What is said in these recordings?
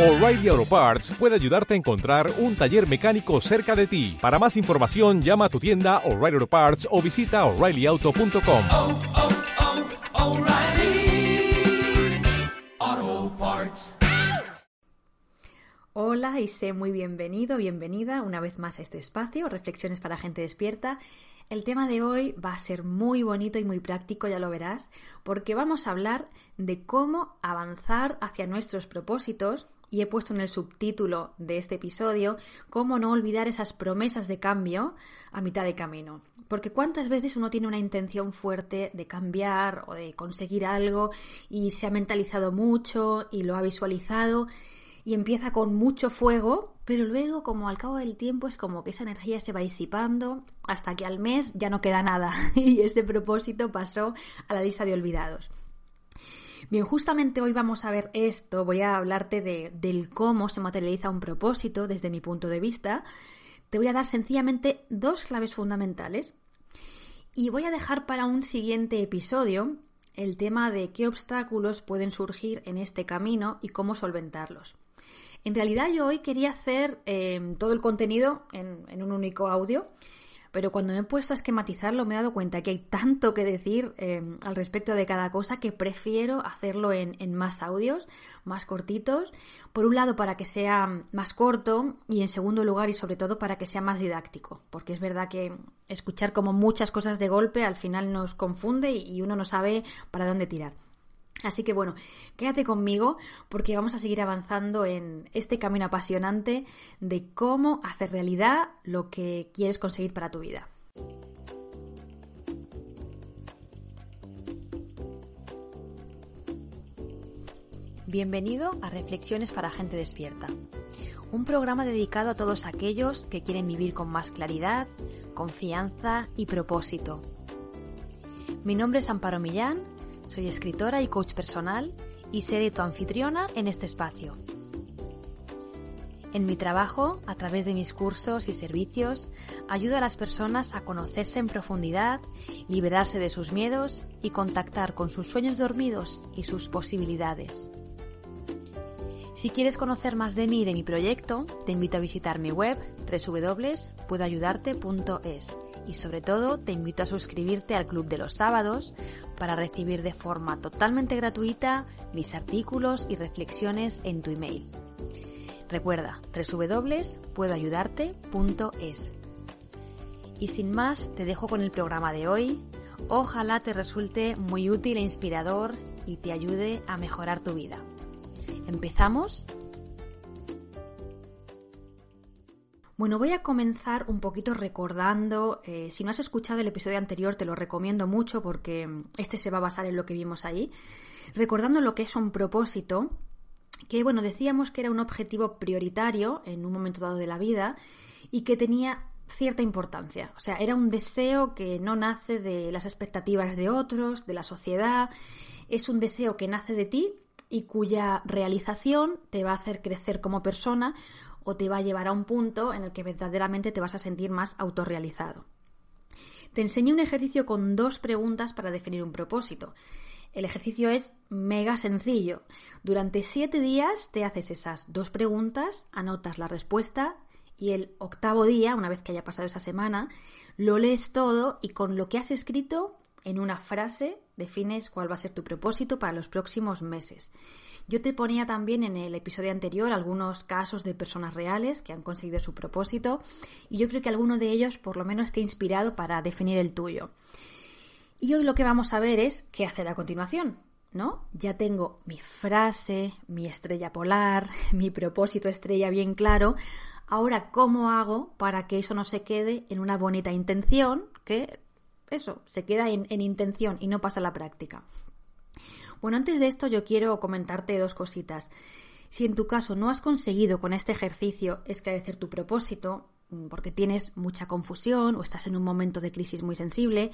O'Reilly Auto Parts puede ayudarte a encontrar un taller mecánico cerca de ti. Para más información, llama a tu tienda O'Reilly Auto Parts o visita oreillyauto.com. oh, oh, Parts. Hola y sé muy bienvenido, bienvenida una vez más a este espacio, Reflexiones para gente despierta. El tema de hoy va a ser muy bonito y muy práctico, ya lo verás, porque vamos a hablar de cómo avanzar hacia nuestros propósitos y he puesto en el subtítulo de este episodio cómo no olvidar esas promesas de cambio a mitad de camino. Porque cuántas veces uno tiene una intención fuerte de cambiar o de conseguir algo y se ha mentalizado mucho y lo ha visualizado y empieza con mucho fuego, pero luego como al cabo del tiempo es como que esa energía se va disipando hasta que al mes ya no queda nada y ese propósito pasó a la lista de olvidados. Bien, justamente hoy vamos a ver esto, voy a hablarte de, del cómo se materializa un propósito desde mi punto de vista. Te voy a dar sencillamente dos claves fundamentales y voy a dejar para un siguiente episodio el tema de qué obstáculos pueden surgir en este camino y cómo solventarlos. En realidad yo hoy quería hacer eh, todo el contenido en, en, un único audio, pero cuando me he puesto a esquematizarlo me he dado cuenta que hay tanto que decir eh, al respecto de cada cosa que prefiero hacerlo en, en, más audios, más cortitos. Por un lado para que sea más corto y en segundo lugar y sobre todo para que sea más didáctico, porque es verdad que escuchar como muchas cosas de golpe al final nos confunde y uno no sabe para dónde tirar. Así que bueno, quédate conmigo porque vamos a seguir avanzando en este camino apasionante de cómo hacer realidad lo que quieres conseguir para tu vida. Bienvenido a Reflexiones para Gente Despierta, un programa dedicado a todos aquellos que quieren vivir con más claridad, confianza y propósito. Mi nombre es Amparo Millán soy escritora y coach personal y seré tu anfitriona en este espacio. En mi trabajo, a través de mis cursos y servicios, ayudo a las personas a conocerse en profundidad, liberarse de sus miedos y contactar con sus sueños dormidos y sus posibilidades. Si quieres conocer más de mí y de mi proyecto, te invito a visitar mi web www.puedoayudarte.es y sobre todo te invito a suscribirte al Club de los Sábados para recibir de forma totalmente gratuita mis artículos y reflexiones en tu email. Recuerda www.puedoayudarte.es. Y sin más, te dejo con el programa de hoy. Ojalá te resulte muy útil e inspirador y te ayude a mejorar tu vida. ¿Empezamos? Bueno, voy a comenzar un poquito recordando, eh, si no has escuchado el episodio anterior te lo recomiendo mucho porque este se va a basar en lo que vimos ahí, recordando lo que es un propósito, que bueno, decíamos que era un objetivo prioritario en un momento dado de la vida y que tenía cierta importancia. O sea, era un deseo que no nace de las expectativas de otros, de la sociedad, es un deseo que nace de ti y cuya realización te va a hacer crecer como persona o te va a llevar a un punto en el que verdaderamente te vas a sentir más autorrealizado. Te enseñé un ejercicio con dos preguntas para definir un propósito. El ejercicio es mega sencillo. Durante siete días te haces esas dos preguntas, anotas la respuesta y el octavo día, una vez que haya pasado esa semana, lo lees todo y con lo que has escrito en una frase defines cuál va a ser tu propósito para los próximos meses. Yo te ponía también en el episodio anterior algunos casos de personas reales que han conseguido su propósito y yo creo que alguno de ellos por lo menos te ha inspirado para definir el tuyo. Y hoy lo que vamos a ver es qué hacer a continuación, ¿no? Ya tengo mi frase, mi estrella polar, mi propósito estrella bien claro. Ahora, ¿cómo hago para que eso no se quede en una bonita intención que eso, se queda en, en intención y no pasa a la práctica? Bueno, antes de esto yo quiero comentarte dos cositas. Si en tu caso no has conseguido con este ejercicio esclarecer tu propósito, mm, porque tienes mucha confusión o estás en un momento de crisis muy sensible,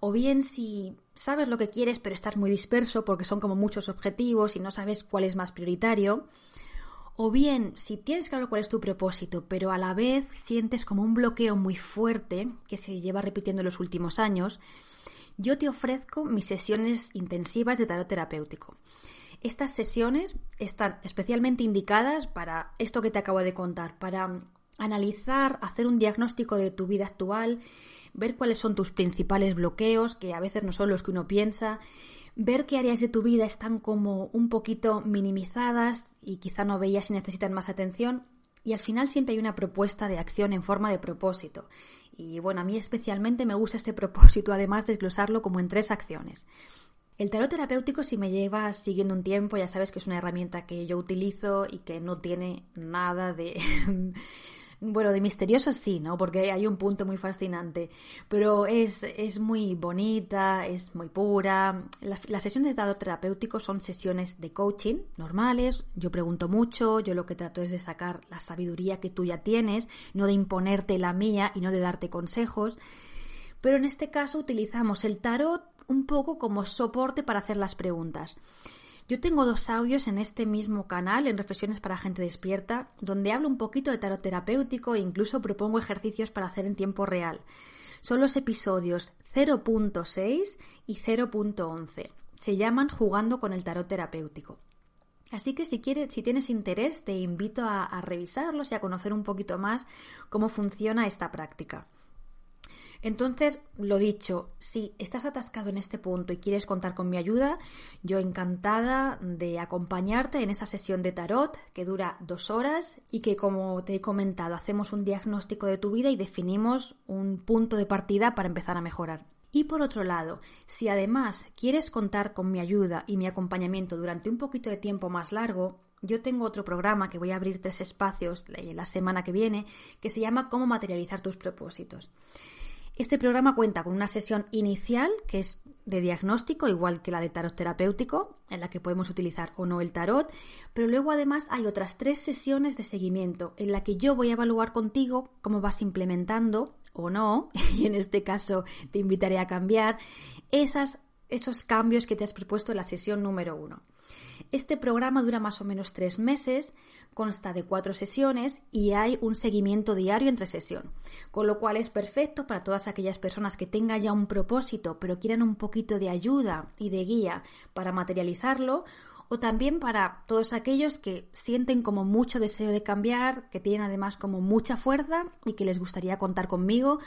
o bien si sabes lo que quieres pero estás muy disperso porque son como muchos objetivos y no sabes cuál es más prioritario, o bien si tienes claro cuál es tu propósito pero a la vez sientes como un bloqueo muy fuerte que se lleva repitiendo en los últimos años, yo te ofrezco mis sesiones intensivas de tarot terapéutico. Estas sesiones están especialmente indicadas para esto que te acabo de contar, para analizar, hacer un diagnóstico de tu vida actual, ver cuáles son tus principales bloqueos, que a veces no son los que uno piensa, ver qué áreas de tu vida están como un poquito minimizadas y quizá no veías si necesitan más atención. Y al final siempre hay una propuesta de acción en forma de propósito. Y bueno, a mí especialmente me gusta este propósito, además de desglosarlo como en tres acciones. El tarot terapéutico, si me llevas siguiendo un tiempo, ya sabes que es una herramienta que yo utilizo y que no tiene nada de Bueno, de misterioso sí, ¿no? Porque hay un punto muy fascinante, pero es, es muy bonita, es muy pura. Las, sesiones de dado terapéutico son sesiones de coaching normales, yo pregunto mucho, yo lo que trato es de sacar la sabiduría que tú ya tienes, no de imponerte la mía y no de darte consejos, pero en este caso utilizamos el tarot un poco como soporte para hacer las preguntas. Yo tengo dos audios en este mismo canal, en Reflexiones para Gente Despierta, donde hablo un poquito de tarot terapéutico e incluso propongo ejercicios para hacer en tiempo real. Son los episodios 0.6 y 0.11. Se llaman Jugando con el tarot terapéutico. Así que si quieres, si tienes interés, te invito a revisarlos y a conocer un poquito más cómo funciona esta práctica. Entonces, lo dicho, si estás atascado en este punto y quieres contar con mi ayuda, yo encantada de acompañarte en esa sesión de tarot que dura dos horas y que, como te he comentado, hacemos un diagnóstico de tu vida y definimos un punto de partida para empezar a mejorar. Y por otro lado, si además quieres contar con mi ayuda y mi acompañamiento durante un poquito de tiempo más largo, yo tengo otro programa que voy a abrir tres espacios la semana que viene que se llama Cómo materializar tus propósitos. Este programa cuenta con una sesión inicial que es de diagnóstico, igual que la de tarot terapéutico, en la que podemos utilizar o no el tarot, pero luego además hay otras tres sesiones de seguimiento en la que yo voy a evaluar contigo cómo vas implementando o no, y en este caso te invitaré a cambiar, esos cambios que te has propuesto en la sesión número uno. Este programa dura más o menos tres meses, consta de cuatro sesiones y hay un seguimiento diario entre sesión, con lo cual es perfecto para todas aquellas personas que tengan ya un propósito pero quieran un poquito de ayuda y de guía para materializarlo o también para todos aquellos que sienten como mucho deseo de cambiar, que tienen además como mucha fuerza y que les gustaría contar conmigo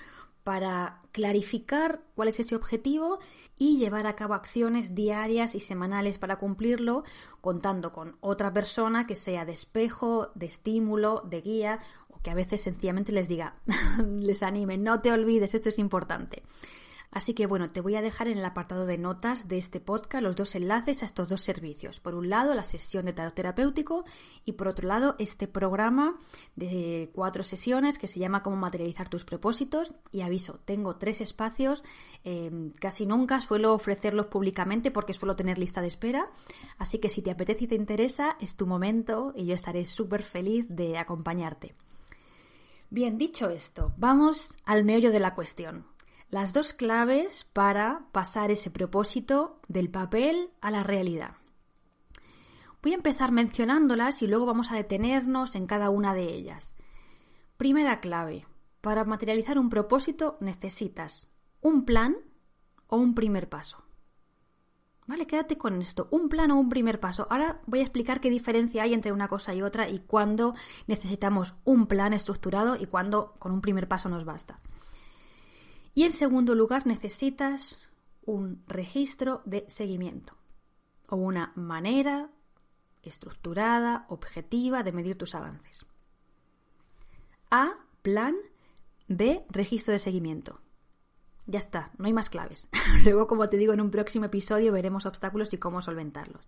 para clarificar cuál es ese objetivo y llevar a cabo acciones diarias y semanales para cumplirlo, contando con otra persona que sea de espejo, de estímulo, de guía o que a veces sencillamente les diga, les anime, no te olvides, esto es importante. Así que bueno, te voy a dejar en el apartado de notas de este podcast los dos enlaces a estos dos servicios. Por un lado, la sesión de tarot terapéutico y por otro lado, este programa de cuatro sesiones que se llama Cómo materializar tus propósitos. Y aviso, tengo tres espacios, em, casi nunca suelo ofrecerlos públicamente porque suelo tener lista de espera. Así que si te apetece y te interesa, es tu momento y yo estaré súper feliz de acompañarte. Bien, dicho esto, vamos al meollo de la cuestión las dos claves para pasar ese propósito del papel a la realidad. Voy a empezar mencionándolas y luego vamos a detenernos en cada una de ellas. Primera clave. Para materializar un propósito necesitas un plan o un primer paso. Vale, quédate con esto. Un plan o un primer paso. Ahora voy a explicar qué diferencia hay entre una cosa y otra y cuándo necesitamos un plan estructurado y cuándo con un primer paso nos basta. Y en segundo lugar, necesitas un registro de seguimiento o una manera estructurada, objetiva de medir tus avances. A, plan. B, registro de seguimiento. Ya está, no hay más claves. Luego, como te digo, en un próximo episodio veremos obstáculos y cómo solventarlos.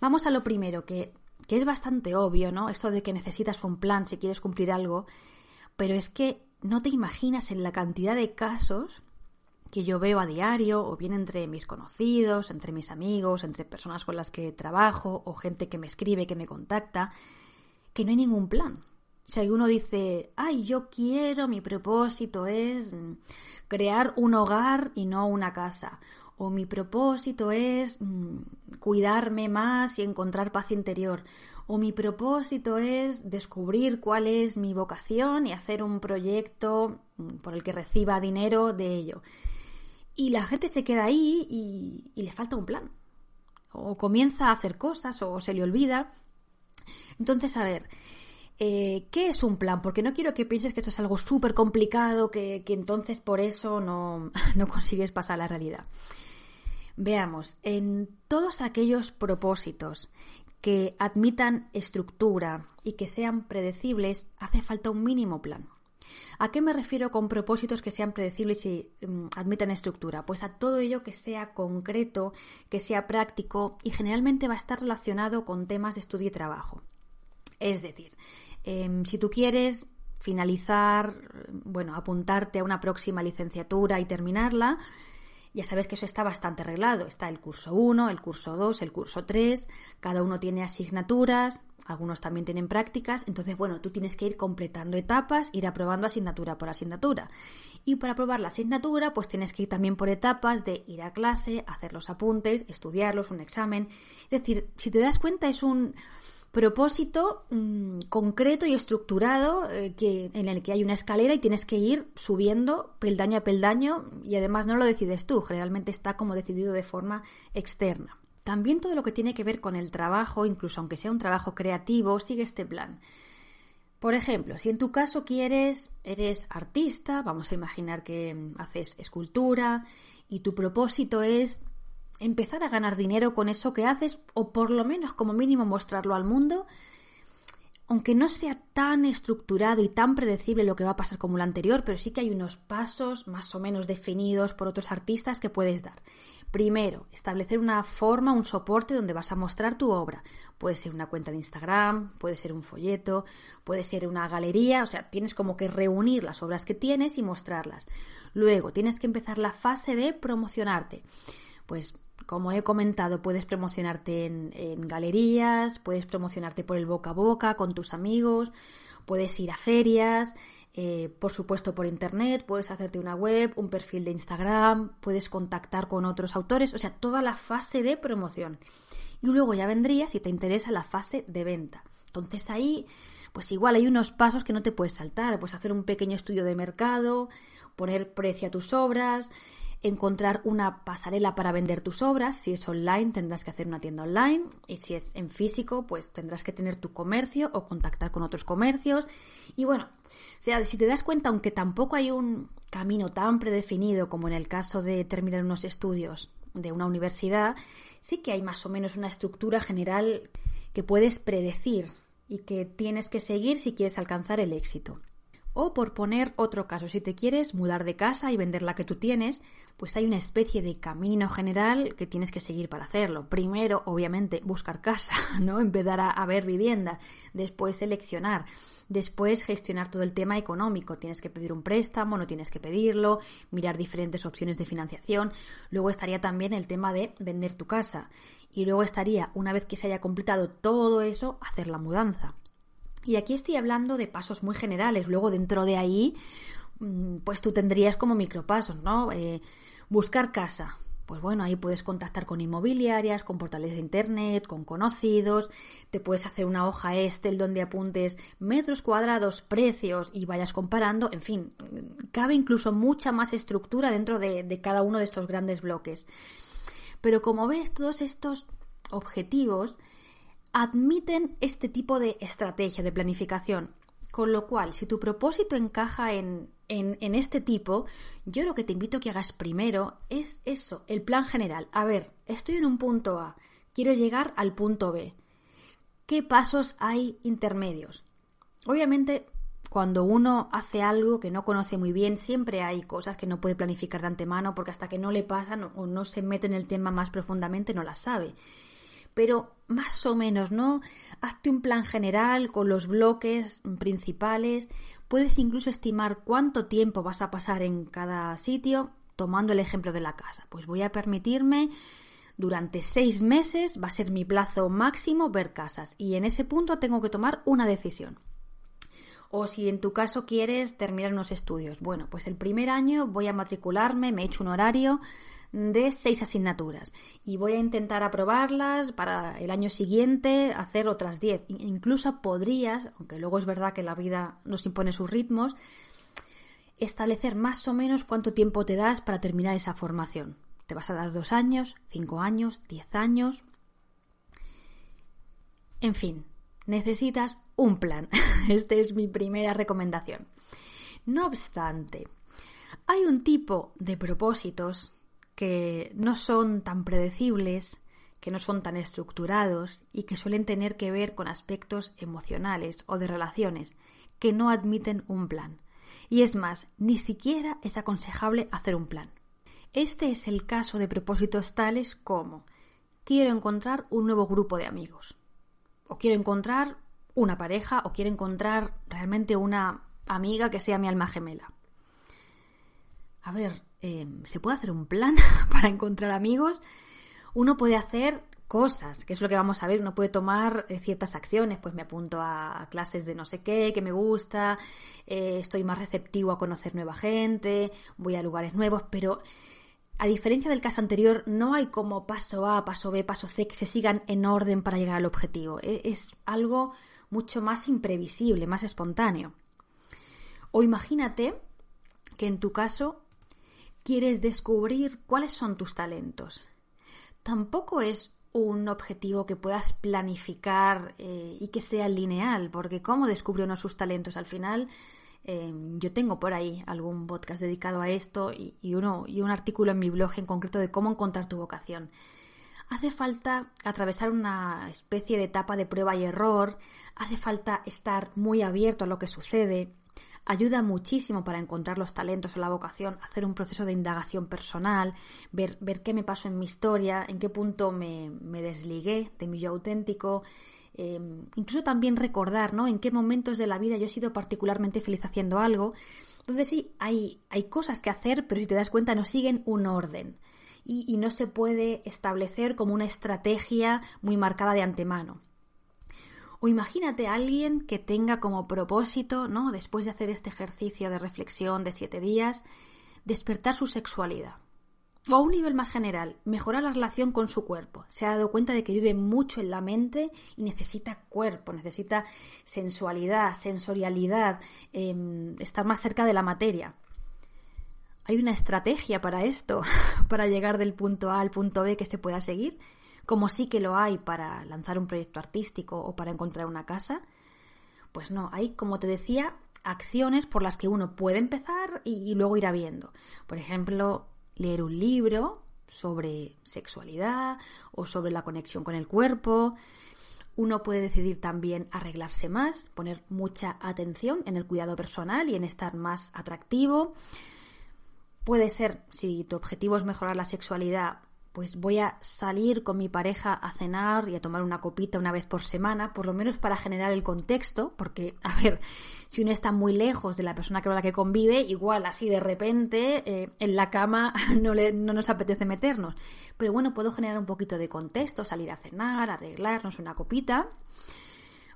Vamos a lo primero, que, que es bastante obvio, ¿no? Esto de que necesitas un plan si quieres cumplir algo, pero es que no te imaginas en la cantidad de casos que yo veo a diario, o bien entre mis conocidos, entre mis amigos, entre personas con las que trabajo, o gente que me escribe, que me contacta, que no hay ningún plan. Si alguno dice, ay, yo quiero, mi propósito es crear un hogar y no una casa, o mi propósito es mm, cuidarme más y encontrar paz interior, o mi propósito es descubrir cuál es mi vocación y hacer un proyecto mm, por el que reciba dinero de ello. Y la gente se queda ahí y, le falta un plan. o comienza a hacer cosas o se le olvida. Entonces, a ver, eh, ¿qué es un plan? Porque no quiero que pienses que esto es algo súper complicado, que, que, entonces por eso no, no consigues pasar a la realidad. Veamos, en todos aquellos propósitos que admitan estructura y que sean predecibles, hace falta un mínimo plan. ¿A qué me refiero con propósitos que sean predecibles y um, admitan estructura? Pues a todo ello que sea concreto, que sea práctico y generalmente va a estar relacionado con temas de estudio y trabajo. Es decir, eh, si tú quieres finalizar, bueno, apuntarte a una próxima licenciatura y terminarla, ya sabes que eso está bastante arreglado. Está el curso 1, el curso 2, el curso 3, cada uno tiene asignaturas, algunos también tienen prácticas, entonces, bueno, tú tienes que ir completando etapas, ir aprobando asignatura por asignatura. Y para aprobar la asignatura, pues tienes que ir también por etapas de ir a clase, hacer los apuntes, estudiarlos, un examen. Es decir, si te das cuenta, es un propósito mmm, concreto y estructurado eh, que, en el que hay una escalera y tienes que ir subiendo peldaño a peldaño y además no lo decides tú, generalmente está como decidido de forma externa. También todo lo que tiene que ver con el trabajo, incluso aunque sea un trabajo creativo, sigue este plan. Por ejemplo, si en tu caso quieres, eres artista, vamos a imaginar que mm, haces escultura y tu propósito es empezar a ganar dinero con eso que haces o por lo menos como mínimo mostrarlo al mundo, aunque no sea tan estructurado y tan predecible lo que va a pasar como lo anterior, pero sí que hay unos pasos más o menos definidos por otros artistas que puedes dar. Primero, establecer una forma, un soporte donde vas a mostrar tu obra. Puede ser una cuenta de Instagram, puede ser un folleto, puede ser una galería, o sea, tienes como que reunir las obras que tienes y mostrarlas. Luego, tienes que empezar la fase de promocionarte. Pues como he comentado, puedes promocionarte en, galerías, puedes promocionarte por el boca a boca con tus amigos, puedes ir a ferias, eh, por supuesto por internet, puedes hacerte una web, un perfil de Instagram, puedes contactar con otros autores, o sea, toda la fase de promoción. Y luego ya vendría, si te interesa, la fase de venta. Entonces ahí, pues igual hay unos pasos que no te puedes saltar, puedes hacer un pequeño estudio de mercado, poner precio a tus obras, encontrar una pasarela para vender tus obras. Si es online, tendrás que hacer una tienda online. Y si es en físico, pues tendrás que tener tu comercio o contactar con otros comercios. Y bueno, o sea, si te das cuenta, aunque tampoco hay un camino tan predefinido como en el caso de terminar unos estudios de una universidad, sí que hay más o menos una estructura general que puedes predecir y que tienes que seguir si quieres alcanzar el éxito. O por poner otro caso, si te quieres mudar de casa y vender la que tú tienes, pues hay una especie de camino general que tienes que seguir para hacerlo. Primero, obviamente, buscar casa, ¿no? Empezar a, ver vivienda, después seleccionar, después gestionar todo el tema económico. Tienes que pedir un préstamo, no tienes que pedirlo, mirar diferentes opciones de financiación. Luego estaría también el tema de vender tu casa. Y luego estaría, una vez que se haya completado todo eso, hacer la mudanza. Y aquí estoy hablando de pasos muy generales. Luego, dentro de ahí, mm, pues tú tendrías como micropasos, ¿no? Eh, buscar casa. Pues bueno, ahí puedes contactar con inmobiliarias, con portales de internet, con conocidos, te puedes hacer una hoja Excel donde apuntes metros cuadrados, precios y vayas comparando, en fin, cabe incluso mucha más estructura dentro de, de cada uno de estos grandes bloques. Pero como ves, todos estos objetivos admiten este tipo de estrategia de planificación. Con lo cual, si tu propósito encaja en, en, este tipo, yo lo que te invito a que hagas primero es eso, el plan general. A ver, estoy en un punto A, quiero llegar al punto B. ¿Qué pasos hay intermedios? Obviamente, cuando uno hace algo que no conoce muy bien, siempre hay cosas que no puede planificar de antemano porque hasta que no le pasan o no se mete en el tema más profundamente no las sabe pero más o menos, ¿no? Hazte un plan general con los bloques principales, puedes incluso estimar cuánto tiempo vas a pasar en cada sitio, tomando el ejemplo de la casa. Pues voy a permitirme durante seis meses, va a ser mi plazo máximo ver casas y en ese punto tengo que tomar una decisión. O si en tu caso quieres terminar unos estudios, bueno, pues el primer año voy a matricularme, me he hecho un horario, de seis asignaturas y voy a intentar aprobarlas para el año siguiente hacer otras diez. Incluso podrías, aunque luego es verdad que la vida nos impone sus ritmos, establecer más o menos cuánto tiempo te das para terminar esa formación. ¿Te vas a dar dos años, cinco años, diez años? En fin, necesitas un plan. Esta es mi primera recomendación. No obstante, hay un tipo de propósitos que no son tan predecibles, que no son tan estructurados y que suelen tener que ver con aspectos emocionales o de relaciones que no admiten un plan. Y es más, ni siquiera es aconsejable hacer un plan. Este es el caso de propósitos tales como quiero encontrar un nuevo grupo de amigos, o quiero encontrar una pareja, o quiero encontrar realmente una amiga que sea mi alma gemela. A ver, em, ¿se puede hacer un plan para encontrar amigos? Uno puede hacer cosas, que es lo que vamos a ver, uno puede tomar eh, ciertas acciones, pues me apunto a, clases de no sé qué, que me gusta, eh, estoy más receptivo a conocer nueva gente, voy a lugares nuevos, pero a diferencia del caso anterior, no hay como paso A, paso B, paso C que se sigan en orden para llegar al objetivo. E, es algo mucho más imprevisible, más espontáneo. O imagínate que en tu caso quieres descubrir cuáles son tus talentos. Tampoco es un objetivo que puedas planificar eh, y que sea lineal, porque ¿cómo descubre uno sus talentos? Al final Em, yo tengo por ahí algún podcast dedicado a esto y, uno, y un artículo en mi blog en concreto de cómo encontrar tu vocación. Hace falta atravesar una especie de etapa de prueba y error, hace falta estar muy abierto a lo que sucede, ayuda muchísimo para encontrar los talentos o la vocación, hacer un proceso de indagación personal, ver, ver qué me pasó en mi historia, en qué punto me, me desligué de mi yo auténtico, Em, incluso también recordar, ¿no? En qué momentos de la vida yo he sido particularmente feliz haciendo algo. Entonces sí, hay, hay cosas que hacer, pero si te das cuenta no siguen un orden. Y, y no se puede establecer como una estrategia muy marcada de antemano. O imagínate a alguien que tenga como propósito, ¿no? Después de hacer este ejercicio de reflexión de siete días, despertar su sexualidad. O a un nivel más general, mejorar la relación con su cuerpo. Se ha dado cuenta de que vive mucho en la mente y necesita cuerpo, necesita sensualidad, sensorialidad, em, estar más cerca de la materia. ¿Hay una estrategia para esto, para llegar del punto A al punto B que se pueda seguir? Como sí que lo hay para lanzar un proyecto artístico o para encontrar una casa. Pues no, hay, como te decía, acciones por las que uno puede empezar y, luego irá viendo. Por ejemplo, leer un libro sobre sexualidad o sobre la conexión con el cuerpo. Uno puede decidir también arreglarse más, poner mucha atención en el cuidado personal y en estar más atractivo. Puede ser, si tu objetivo es mejorar la sexualidad, pues voy a salir con mi pareja a cenar y a tomar una copita una vez por semana, por lo menos para generar el contexto, porque, a ver, si uno está muy lejos de la persona con la que convive, igual así de repente eh, en la cama no, le, no nos apetece meternos. Pero bueno, puedo generar un poquito de contexto, salir a cenar, arreglarnos una copita.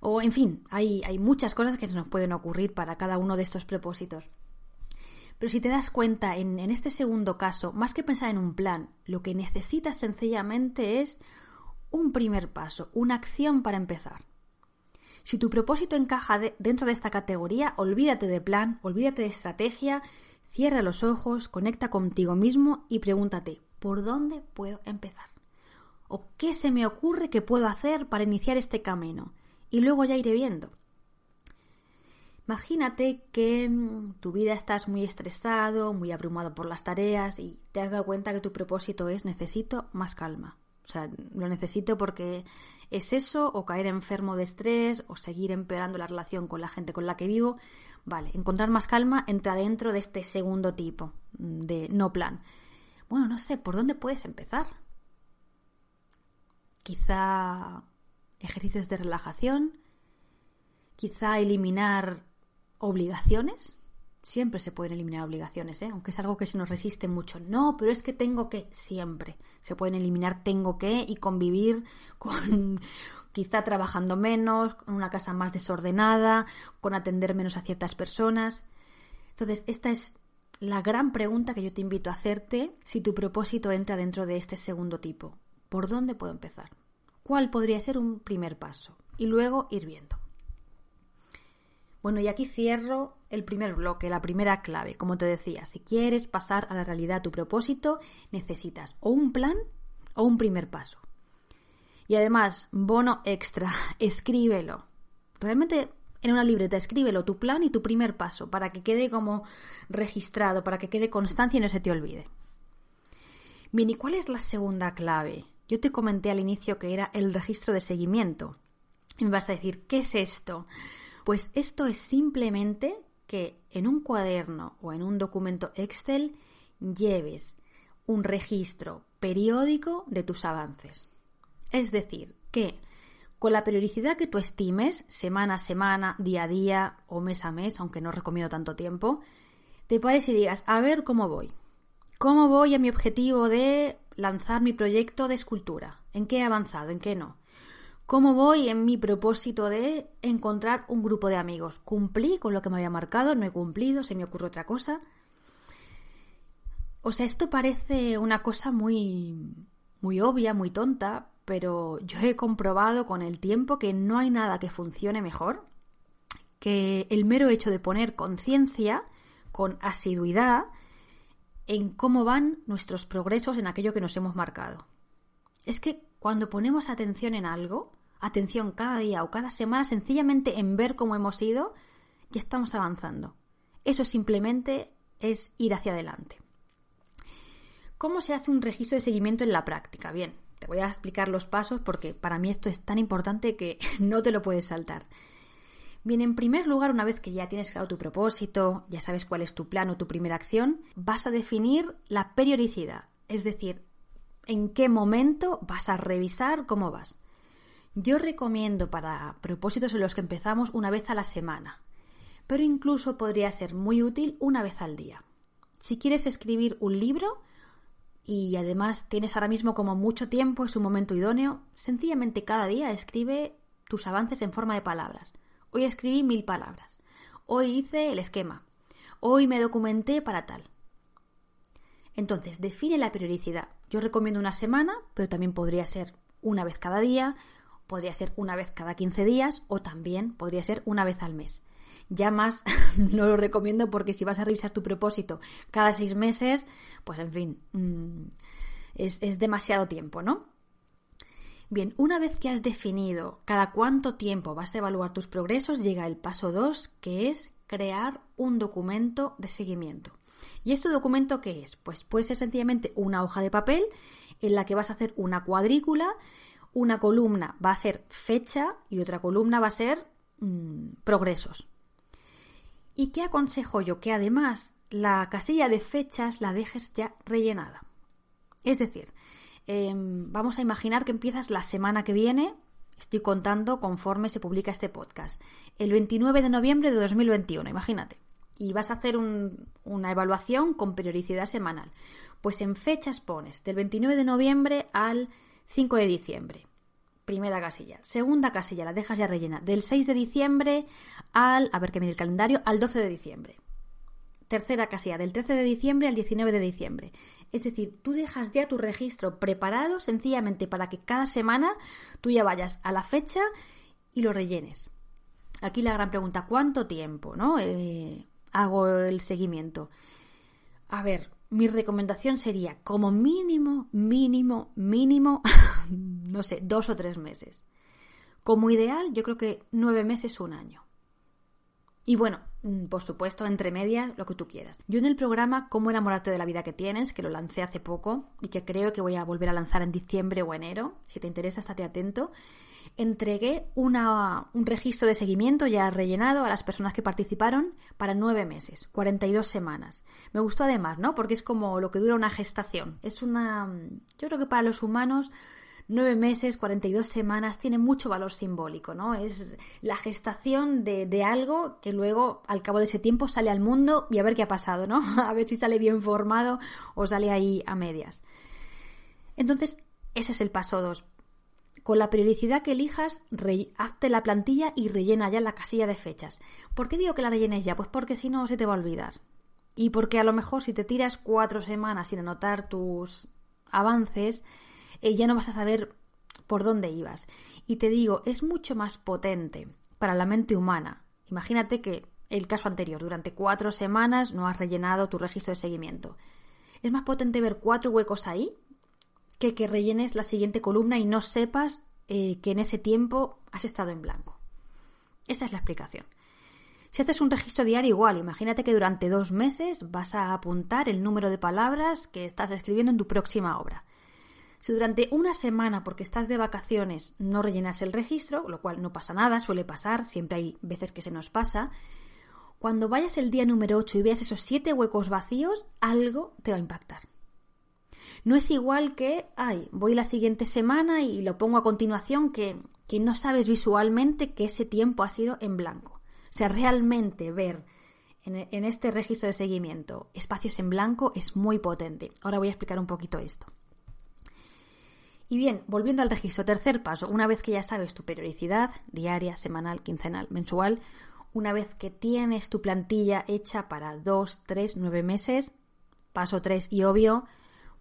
O, en fin, hay, hay muchas cosas que nos pueden ocurrir para cada uno de estos propósitos. Pero si te das cuenta, en, este segundo caso, más que pensar en un plan, lo que necesitas sencillamente es un primer paso, una acción para empezar. Si tu propósito encaja dentro de esta categoría, olvídate de plan, olvídate de estrategia, cierra los ojos, conecta contigo mismo y pregúntate, ¿por dónde puedo empezar? ¿O qué se me ocurre que puedo hacer para iniciar este camino? Y luego ya iré viendo. Imagínate que mm, tu vida estás muy estresado, muy abrumado por las tareas y te has dado cuenta que tu propósito es necesito más calma. O sea, lo necesito porque es eso, o caer enfermo de estrés, o seguir empeorando la relación con la gente con la que vivo. Vale, encontrar más calma entra dentro de este segundo tipo mm, de no plan. Bueno, no sé, ¿por dónde puedes empezar? Quizá ejercicios de relajación, quizá eliminar obligaciones. Siempre se pueden eliminar obligaciones, ¿eh? aunque es algo que se nos resiste mucho. No, pero es que tengo que, siempre. Se pueden eliminar tengo que y convivir con quizá trabajando menos, con una casa más desordenada, con atender menos a ciertas personas. Entonces, esta es la gran pregunta que yo te invito a hacerte si tu propósito entra dentro de este segundo tipo. ¿Por dónde puedo empezar? ¿Cuál podría ser un primer paso? Y luego ir viendo. Bueno, y aquí cierro el primer bloque, la primera clave. Como te decía, si quieres pasar a la realidad tu propósito, necesitas o un plan o un primer paso. Y además, bono extra, escríbelo. Realmente en una libreta escríbelo tu plan y tu primer paso para que quede como registrado, para que quede constancia y no se te olvide. Bien, ¿y cuál es la segunda clave? Yo te comenté al inicio que era el registro de seguimiento. Y me vas a decir, ¿qué es esto? Pues esto es simplemente que en un cuaderno o en un documento Excel lleves un registro periódico de tus avances. Es decir, que con la periodicidad que tú estimes, semana a semana, día a día o mes a mes, aunque no recomiendo tanto tiempo, te pares y digas, a ver cómo voy. ¿Cómo voy a mi objetivo de lanzar mi proyecto de escultura? ¿En qué he avanzado? ¿En qué no? ¿Cómo voy en mi propósito de encontrar un grupo de amigos? ¿Cumplí con lo que me había marcado? ¿No he cumplido? ¿Se me ocurre otra cosa? O sea, esto parece una cosa muy, muy obvia, muy tonta, pero yo he comprobado con el tiempo que no hay nada que funcione mejor que el mero hecho de poner conciencia con asiduidad en cómo van nuestros progresos en aquello que nos hemos marcado. Es que cuando ponemos atención en algo, atención cada día o cada semana, sencillamente en ver cómo hemos ido, ya estamos avanzando. Eso simplemente es ir hacia adelante. ¿Cómo se hace un registro de seguimiento en la práctica? Bien, te voy a explicar los pasos porque para mí esto es tan importante que no te lo puedes saltar. Bien, en primer lugar, una vez que ya tienes claro tu propósito, ya sabes cuál es tu plan o tu primera acción, vas a definir la periodicidad, es decir, en qué momento vas a revisar cómo vas. Yo recomiendo para propósitos en los que empezamos una vez a la semana, pero incluso podría ser muy útil una vez al día. Si quieres escribir un libro, y además tienes ahora mismo como mucho tiempo, es un momento idóneo, sencillamente cada día escribe tus avances en forma de palabras. Hoy escribí mil palabras. Hoy hice el esquema. Hoy me documenté para tal. Entonces, define la periodicidad. Yo recomiendo una semana, pero también podría ser una vez cada día, podría ser una vez cada 15 días o también podría ser una vez al mes. Ya más no lo recomiendo porque si vas a revisar tu propósito cada seis meses, pues en fin, mm, es, demasiado tiempo, ¿no? Bien, una vez que has definido cada cuánto tiempo vas a evaluar tus progresos, llega el paso 2, que es crear un documento de seguimiento. ¿Y este documento qué es? Pues puede ser sencillamente una hoja de papel en la que vas a hacer una cuadrícula, una columna va a ser fecha y otra columna va a ser mm, progresos. ¿Y qué aconsejo yo? Que además la casilla de fechas la dejes ya rellenada. Es decir, em, vamos a imaginar que empiezas la semana que viene, estoy contando conforme se publica este podcast, el 29 de noviembre de 2021, imagínate. Y vas a hacer una evaluación con periodicidad semanal. Pues en fechas pones del 29 de noviembre al 5 de diciembre primera casilla. Segunda casilla, la dejas ya rellena. Del 6 de diciembre al, a ver que mire el calendario, al 12 de diciembre. Tercera casilla, del 13 de diciembre al 19 de diciembre. Es decir, tú dejas ya tu registro preparado sencillamente para que cada semana tú ya vayas a la fecha y lo rellenes. Aquí la gran pregunta, ¿cuánto tiempo no eh, hago el seguimiento? A ver, mi recomendación sería como mínimo, mínimo, mínimo, no sé, dos o tres meses. Como ideal, yo creo que nueve meses, un año. Y bueno, mm, por supuesto, entre medias, lo que tú quieras. Yo en el programa Cómo enamorarte de la vida que tienes, que lo lancé hace poco y que creo que voy a volver a lanzar en diciembre o enero, si te interesa, estate atento, entregué una, un registro de seguimiento ya rellenado a las personas que participaron para nueve meses, 42 semanas. Me gustó además, ¿no? Porque es como lo que dura una gestación. Es una... Yo creo que para los humanos nueve meses, 42 semanas, tiene mucho valor simbólico, ¿no? Es la gestación de, de, algo que luego, al cabo de ese tiempo, sale al mundo y a ver qué ha pasado, ¿no? A ver si sale bien formado o sale ahí a medias. Entonces, ese es el paso 2. Con la periodicidad que elijas, hazte la plantilla y rellena ya la casilla de fechas. ¿Por qué digo que la rellenes ya? Pues porque si no se te va a olvidar. Y porque a lo mejor si te tiras cuatro semanas sin anotar tus avances, eh, ya no vas a saber por dónde ibas. Y te digo, es mucho más potente para la mente humana. Imagínate que el caso anterior, durante cuatro semanas no has rellenado tu registro de seguimiento. Es más potente ver cuatro huecos ahí que rellenes la siguiente columna y no sepas eh, que en ese tiempo has estado en blanco. Esa es la explicación. Si haces un registro diario igual, imagínate que durante dos meses vas a apuntar el número de palabras que estás escribiendo en tu próxima obra. Si durante una semana, porque estás de vacaciones, no rellenas el registro, lo cual no pasa nada, suele pasar, siempre hay veces que se nos pasa, cuando vayas el día número 8 y veas esos siete huecos vacíos, algo te va a impactar. No es igual que, ay, voy la siguiente semana y lo pongo a continuación, que, que no sabes visualmente que ese tiempo ha sido en blanco. O sea, realmente ver en, en este registro de seguimiento espacios en blanco es muy potente. Ahora voy a explicar un poquito esto. Y bien, volviendo al registro, tercer paso, una vez que ya sabes tu periodicidad, diaria, semanal, quincenal, mensual, una vez que tienes tu plantilla hecha para dos, tres, nueve meses, paso tres y obvio,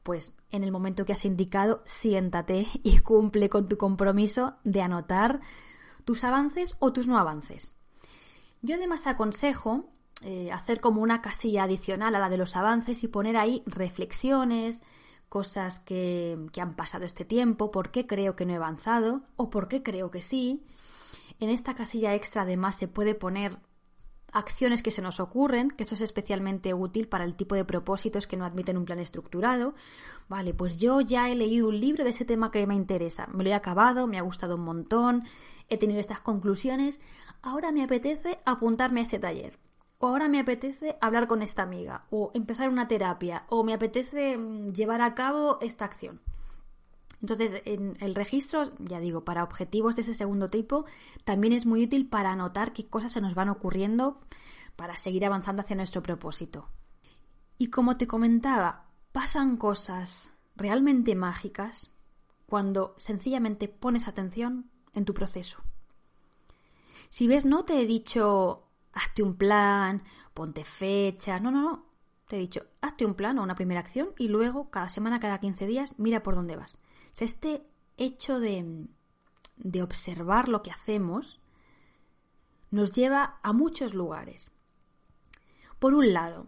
pues en el momento que has indicado, siéntate y cumple con tu compromiso de anotar tus avances o tus no avances. Yo además aconsejo eh, hacer como una casilla adicional a la de los avances y poner ahí reflexiones, cosas que, que han pasado este tiempo, por qué creo que no he avanzado o por qué creo que sí. En esta casilla extra además se puede poner acciones que se nos ocurren, que eso es especialmente útil para el tipo de propósitos que no admiten un plan estructurado. Vale, pues yo ya he leído un libro de ese tema que me interesa, me lo he acabado, me ha gustado un montón, he tenido estas conclusiones, ahora me apetece apuntarme a ese taller, o ahora me apetece hablar con esta amiga, o empezar una terapia, o me apetece mm, llevar a cabo esta acción. Entonces, en el registro, ya digo, para objetivos de ese segundo tipo, también es muy útil para anotar qué cosas se nos van ocurriendo para seguir avanzando hacia nuestro propósito. Y como te comentaba, pasan cosas realmente mágicas cuando sencillamente pones atención en tu proceso. Si ves, no te he dicho hazte un plan, ponte fecha, no, no, no. Te he dicho, hazte un plan o una primera acción y luego, cada semana, cada 15 días, mira por dónde vas este hecho de, de observar lo que hacemos nos lleva a muchos lugares. Por un lado,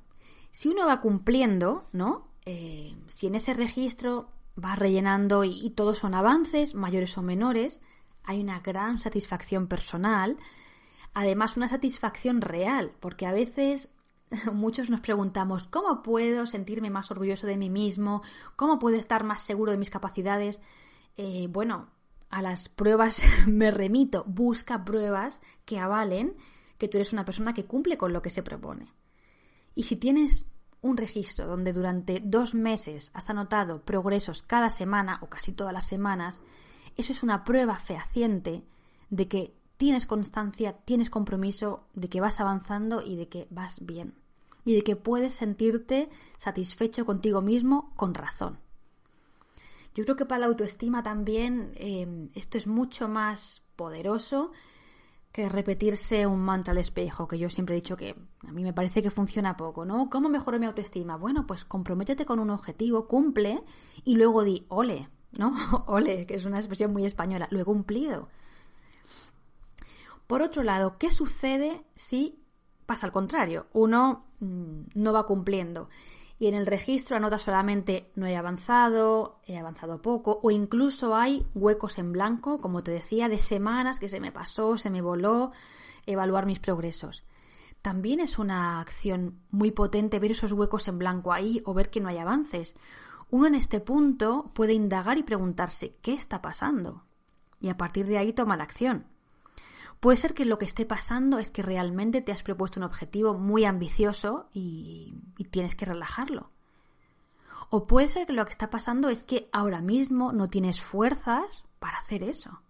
si uno va cumpliendo, ¿no? Eh, si en ese registro va rellenando y, y, todos son avances, mayores o menores, hay una gran satisfacción personal, además una satisfacción real, porque a veces muchos nos preguntamos, ¿cómo puedo sentirme más orgulloso de mí mismo? ¿Cómo puedo estar más seguro de mis capacidades? Eh, bueno, a las pruebas me remito. Busca pruebas que avalen que tú eres una persona que cumple con lo que se propone. Y si tienes un registro donde durante dos meses has anotado progresos cada semana o casi todas las semanas, eso es una prueba fehaciente de que tienes constancia, tienes compromiso, de que vas avanzando y de que vas bien y de que puedes sentirte satisfecho contigo mismo con razón. Yo creo que para la autoestima también eh, esto es mucho más poderoso que repetirse un mantra al espejo, que yo siempre he dicho que a mí me parece que funciona poco, ¿no? ¿Cómo mejoro mi autoestima? Bueno, pues comprométete con un objetivo, cumple y luego di ole, ¿no? ole, que es una expresión muy española, lo he cumplido. Por otro lado, ¿qué sucede si pasa al contrario. Uno mm, no va cumpliendo. Y en el registro anota solamente no he avanzado, he avanzado poco, o incluso hay huecos en blanco, como te decía, de semanas que se me pasó, se me voló, evaluar mis progresos. También es una acción muy potente ver esos huecos en blanco ahí o ver que no hay avances. Uno en este punto puede indagar y preguntarse ¿qué está pasando? Y a partir de ahí tomar acción. Puede ser que lo que esté pasando es que realmente te has propuesto un objetivo muy ambicioso y, tienes que relajarlo. O puede ser que lo que está pasando es que ahora mismo no tienes fuerzas para hacer eso.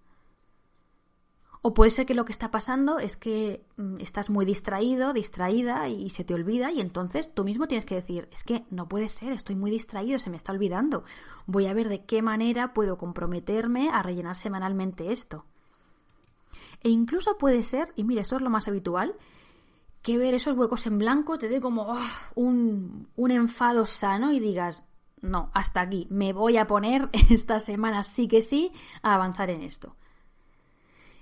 O puede ser que lo que está pasando es que mm, estás muy distraído, distraída y se te olvida y entonces tú mismo tienes que decir, es que no puede ser, estoy muy distraído, se me está olvidando. Voy a ver de qué manera puedo comprometerme a rellenar semanalmente esto. E incluso puede ser, y mira, esto es lo más habitual, que ver esos huecos en blanco te dé como oh, un, un enfado sano y digas, no, hasta aquí, me voy a poner esta semana sí que sí a avanzar en esto.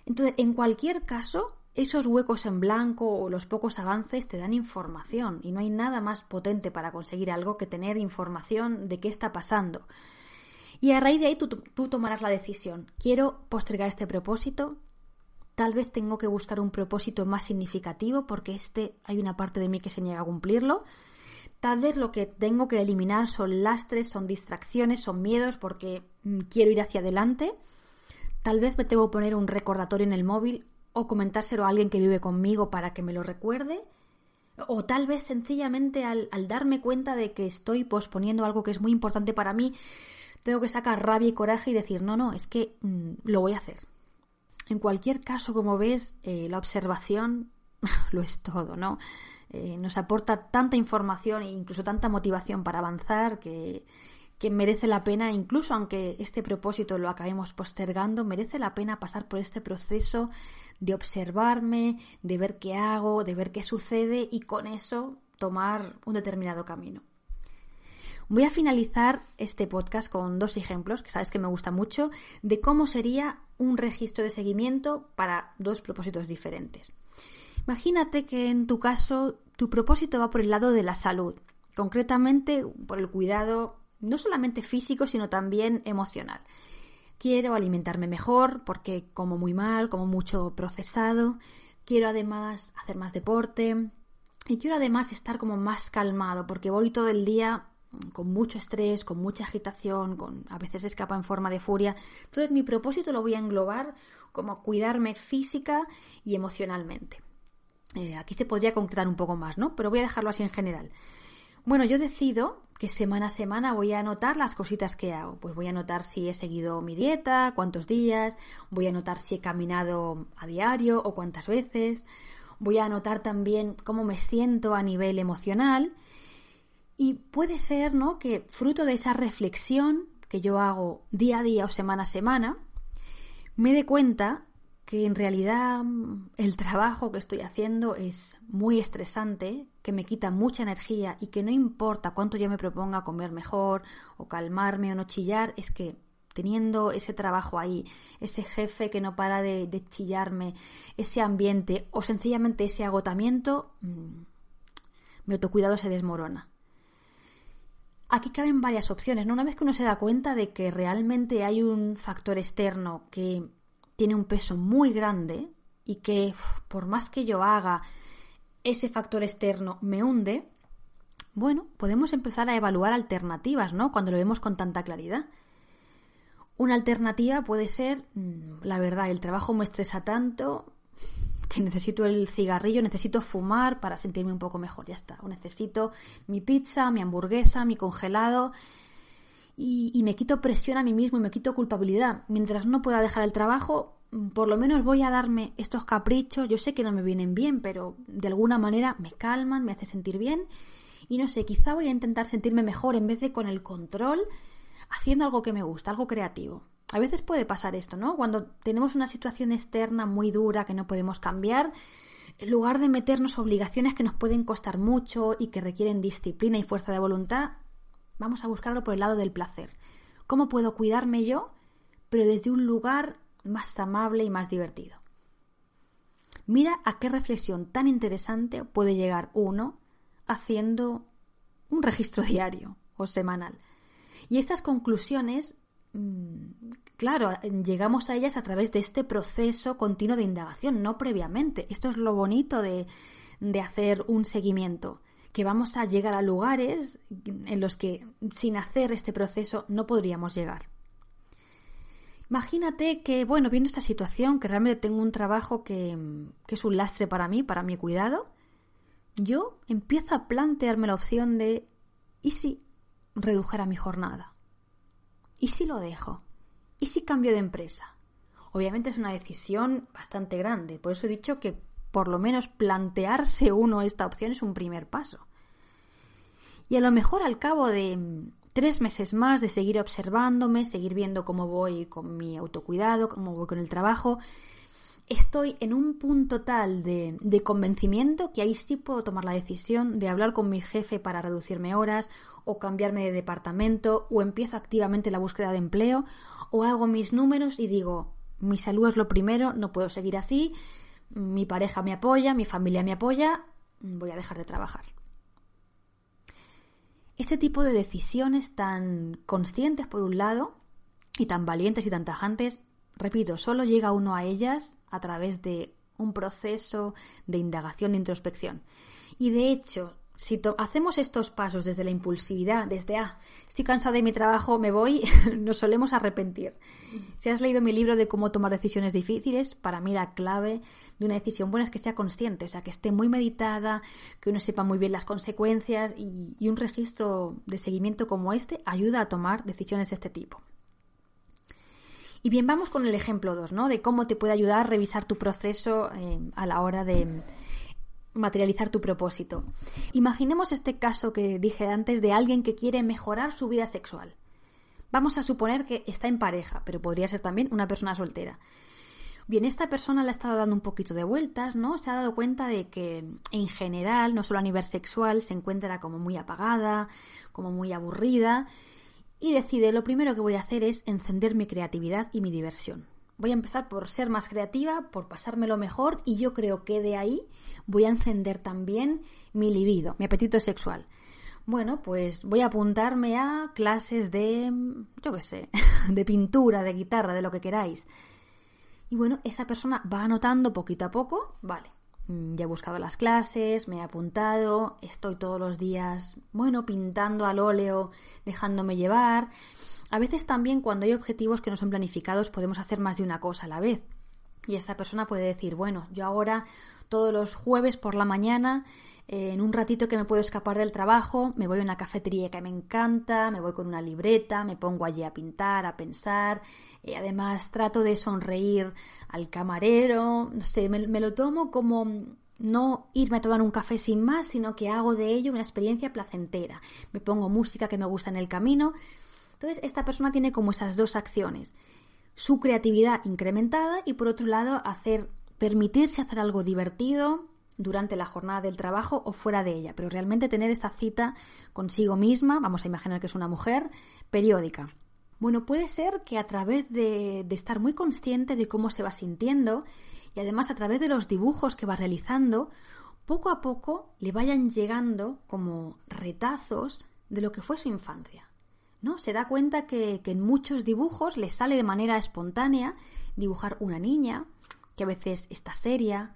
Entonces, en cualquier caso, esos huecos en blanco o los pocos avances te dan información y no hay nada más potente para conseguir algo que tener información de qué está pasando. Y a raíz de ahí tú, tú tomarás la decisión. ¿Quiero postergar este propósito? Tal vez tengo que buscar un propósito más significativo porque este hay una parte de mí que se niega a cumplirlo. Tal vez lo que tengo que eliminar son lastres, son distracciones, son miedos porque mm, quiero ir hacia adelante. Tal vez me tengo que poner un recordatorio en el móvil o comentárselo a alguien que vive conmigo para que me lo recuerde. O tal vez sencillamente al, darme cuenta de que estoy posponiendo algo que es muy importante para mí, tengo que sacar rabia y coraje y decir, no, no, es que mm, lo voy a hacer. En cualquier caso, como ves, eh, la observación lo es todo, ¿no? Eh, nos aporta tanta información e incluso tanta motivación para avanzar que, que merece la pena, incluso aunque este propósito lo acabemos postergando, merece la pena pasar por este proceso de observarme, de ver qué hago, de ver qué sucede y con eso tomar un determinado camino. Voy a finalizar este podcast con dos ejemplos, que sabes que me gusta mucho, de cómo sería un registro de seguimiento para dos propósitos diferentes. Imagínate que en tu caso tu propósito va por el lado de la salud, concretamente por el cuidado no solamente físico, sino también emocional. Quiero alimentarme mejor porque como muy mal, como mucho procesado. Quiero además hacer más deporte. Y quiero además estar como más calmado porque voy todo el día con mucho estrés, con mucha agitación, con a veces escapa en forma de furia. Entonces mi propósito lo voy a englobar como cuidarme física y emocionalmente. Eh, aquí se podría concretar un poco más, ¿no? Pero voy a dejarlo así en general. Bueno, yo decido que semana a semana voy a anotar las cositas que hago. Pues voy a anotar si he seguido mi dieta, cuántos días, voy a anotar si he caminado a diario o cuántas veces. Voy a anotar también cómo me siento a nivel emocional y puede ser, ¿no?, que fruto de esa reflexión que yo hago día a día o semana a semana, me dé cuenta que en realidad mm, el trabajo que estoy haciendo es muy estresante, que me quita mucha energía y que no importa cuánto yo me proponga comer mejor o calmarme o no chillar, es que teniendo ese trabajo ahí, ese jefe que no para de, chillarme, ese ambiente o sencillamente ese agotamiento, mm, mi autocuidado se desmorona. Aquí caben varias opciones. ¿no? Una vez que uno se da cuenta de que realmente hay un factor externo que tiene un peso muy grande y que por más que yo haga, ese factor externo me hunde, bueno, podemos empezar a evaluar alternativas, ¿no? Cuando lo vemos con tanta claridad. Una alternativa puede ser, mm, la verdad, el trabajo me estresa tanto, que necesito el cigarrillo, necesito fumar para sentirme un poco mejor, ya está. O necesito mi pizza, mi hamburguesa, mi congelado y, me quito presión a mí mismo y me quito culpabilidad. Mientras no pueda dejar el trabajo, por lo menos voy a darme estos caprichos. Yo sé que no me vienen bien, pero de alguna manera me calman, me hace sentir bien. Y no sé, quizá voy a intentar sentirme mejor en vez de con el control, haciendo algo que me gusta, algo creativo a veces puede pasar esto, ¿no? Cuando tenemos una situación externa muy dura que no podemos cambiar, en lugar de meternos obligaciones que nos pueden costar mucho y que requieren disciplina y fuerza de voluntad, vamos a buscarlo por el lado del placer. ¿Cómo puedo cuidarme yo, pero desde un lugar más amable y más divertido? Mira a qué reflexión tan interesante puede llegar uno haciendo un registro diario o semanal. Y estas conclusiones claro, llegamos a ellas a través de este proceso continuo de indagación, no previamente. Esto es lo bonito de, de hacer un seguimiento, que vamos a llegar a lugares en los que sin hacer este proceso no podríamos llegar. Imagínate que, bueno, viendo esta situación, que realmente tengo un trabajo que, que es un lastre para mí, para mi cuidado, yo empiezo a plantearme la opción de ¿y si redujera mi jornada? ¿Y si lo dejo? ¿Y si cambio de empresa? Obviamente es una decisión bastante grande, por eso he dicho que por lo menos plantearse uno esta opción es un primer paso. Y a lo mejor al cabo de mm, tres meses más de seguir observándome, seguir viendo cómo voy con mi autocuidado, cómo voy con el trabajo, estoy en un punto tal de, de, convencimiento que ahí sí puedo tomar la decisión de hablar con mi jefe para reducirme horas o cambiarme de departamento o empiezo activamente la búsqueda de empleo o hago mis números y digo mi salud es lo primero, no puedo seguir así, mi pareja me apoya, mi familia me apoya, voy a dejar de trabajar. Este tipo de decisiones tan conscientes por un lado y tan valientes y tan tajantes, repito, solo llega uno a ellas a través de un proceso de indagación, de introspección. Y de hecho, si hacemos estos pasos desde la impulsividad, desde, ah, estoy cansado de mi trabajo, me voy, nos solemos arrepentir. Si has leído mi libro de cómo tomar decisiones difíciles, para mí la clave de una decisión buena es que sea consciente, o sea, que esté muy meditada, que uno sepa muy bien las consecuencias y, y un registro de seguimiento como este ayuda a tomar decisiones de este tipo. Y bien, vamos con el ejemplo 2, ¿no? De cómo te puede ayudar a revisar tu proceso eh, a la hora de materializar tu propósito. Imaginemos este caso que dije antes de alguien que quiere mejorar su vida sexual. Vamos a suponer que está en pareja, pero podría ser también una persona soltera. Bien, esta persona le ha estado dando un poquito de vueltas, ¿no? Se ha dado cuenta de que en general, no solo a nivel sexual, se encuentra como muy apagada, como muy aburrida y decide lo primero que voy a hacer es encender mi creatividad y mi diversión. Voy a empezar por ser más creativa, por pasármelo mejor y yo creo que de ahí voy a encender también mi libido, mi apetito sexual. Bueno, pues voy a apuntarme a clases de, yo qué sé, de pintura, de guitarra, de lo que queráis. Y bueno, esa persona va anotando poquito a poco, vale, ya he buscado las clases, me he apuntado, estoy todos los días, bueno, pintando al óleo, dejándome llevar. A veces también cuando hay objetivos que no son planificados podemos hacer más de una cosa a la vez. Y esta persona puede decir, bueno, yo ahora todos los jueves por la mañana en un ratito que me puedo escapar del trabajo, me voy a una cafetería que me encanta, me voy con una libreta, me pongo allí a pintar, a pensar, y además trato de sonreír al camarero, no sé, me, me lo tomo como no irme a tomar un café sin más, sino que hago de ello una experiencia placentera. Me pongo música que me gusta en el camino. Entonces, esta persona tiene como esas dos acciones. Su creatividad incrementada y por otro lado, hacer permitirse hacer algo divertido, durante la jornada del trabajo o fuera de ella, pero realmente tener esta cita consigo misma, vamos a imaginar que es una mujer, periódica. Bueno, puede ser que a través de, de estar muy consciente de cómo se va sintiendo y además a través de los dibujos que va realizando, poco a poco le vayan llegando como retazos de lo que fue su infancia. ¿no? Se da cuenta que, que, en muchos dibujos le sale de manera espontánea dibujar una niña, que a veces está seria,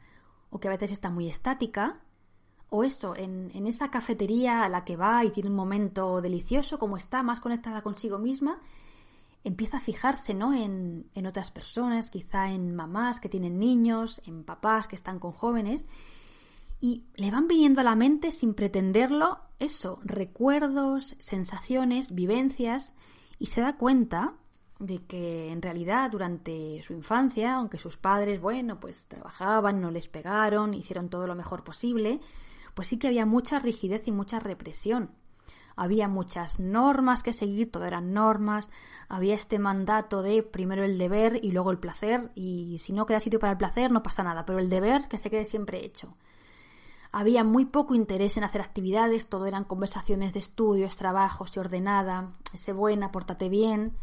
o que a veces está muy estática, o eso, en, esa cafetería a la que va y tiene un momento delicioso, como está más conectada consigo misma, empieza a fijarse ¿no? en, en otras personas, quizá en mamás que tienen niños, en papás que están con jóvenes, y le van viniendo a la mente sin pretenderlo eso, recuerdos, sensaciones, vivencias, y se da cuenta de que en realidad durante su infancia, aunque sus padres, bueno, pues trabajaban, no les pegaron, hicieron todo lo mejor posible, pues sí que había mucha rigidez y mucha represión. Había muchas normas que seguir, todo eran normas, había este mandato de primero el deber y luego el placer, y si no queda sitio para el placer no pasa nada, pero el deber que se quede siempre hecho. Había muy poco interés en hacer actividades, todo eran conversaciones de estudios, trabajos y ordenada, sé buena, pórtate bien,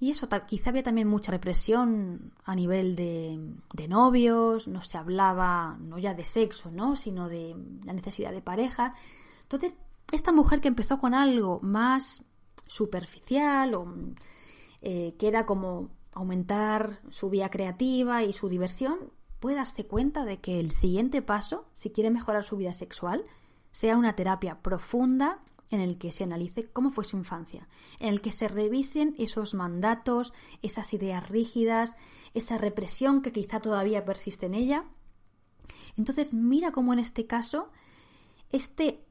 y eso, quizá había también mucha represión a nivel de, novios, no se hablaba no ya de sexo, ¿no? sino de la necesidad de pareja. Entonces, esta mujer que empezó con algo más superficial o eh, que era como aumentar su vía creativa y su diversión, puede darse cuenta de que el siguiente paso, si quiere mejorar su vida sexual, sea una terapia profunda en el que se analice cómo fue su infancia, en el que se revisen esos mandatos, esas ideas rígidas, esa represión que quizá todavía persiste en ella. Entonces, mira cómo en este caso, este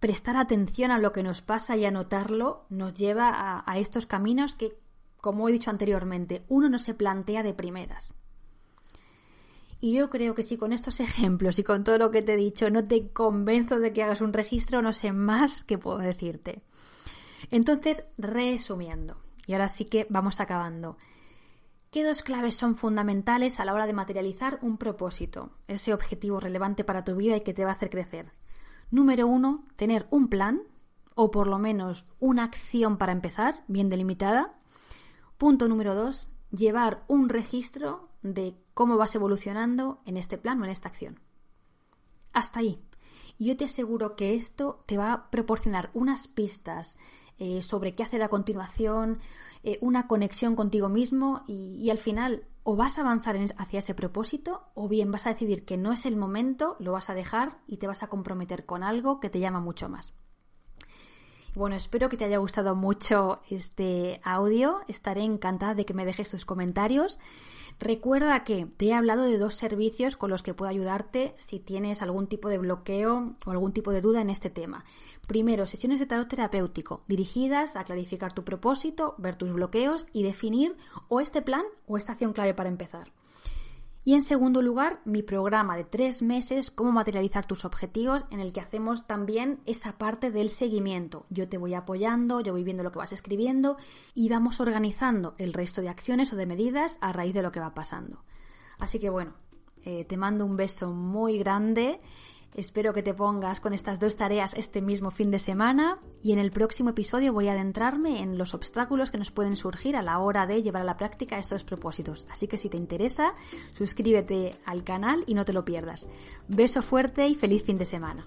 prestar atención a lo que nos pasa y anotarlo nos lleva a, a estos caminos que, como he dicho anteriormente, uno no se plantea de primeras. Y yo creo que si con estos ejemplos y con todo lo que te he dicho no te convenzo de que hagas un registro, no sé más que puedo decirte. Entonces, resumiendo, y ahora sí que vamos acabando. ¿Qué dos claves son fundamentales a la hora de materializar un propósito, ese objetivo relevante para tu vida y que te va a hacer crecer? Número uno, tener un plan, o por lo menos una acción para empezar, bien delimitada. Punto número dos, llevar un registro de cómo vas evolucionando en este plan o en esta acción. Hasta ahí. Yo te aseguro que esto te va a proporcionar unas pistas eh, sobre qué hacer a continuación, eh, una conexión contigo mismo y, al final o vas a avanzar hacia ese propósito o bien vas a decidir que no es el momento, lo vas a dejar y te vas a comprometer con algo que te llama mucho más. Bueno, espero que te haya gustado mucho este audio. Estaré encantada de que me dejes tus comentarios. Recuerda que te he hablado de dos servicios con los que puedo ayudarte si tienes algún tipo de bloqueo o algún tipo de duda en este tema. Primero, sesiones de tarot terapéutico dirigidas a clarificar tu propósito, ver tus bloqueos y definir o este plan o esta acción clave para empezar. Y en segundo lugar, mi programa de tres meses, cómo materializar tus objetivos, en el que hacemos también esa parte del seguimiento. Yo te voy apoyando, yo voy viendo lo que vas escribiendo y vamos organizando el resto de acciones o de medidas a raíz de lo que va pasando. Así que bueno, eh, te mando un beso muy grande Espero que te pongas con estas dos tareas este mismo fin de semana y en el próximo episodio voy a adentrarme en los obstáculos que nos pueden surgir a la hora de llevar a la práctica estos propósitos. Así que si te interesa, suscríbete al canal y no te lo pierdas. Beso fuerte y feliz fin de semana.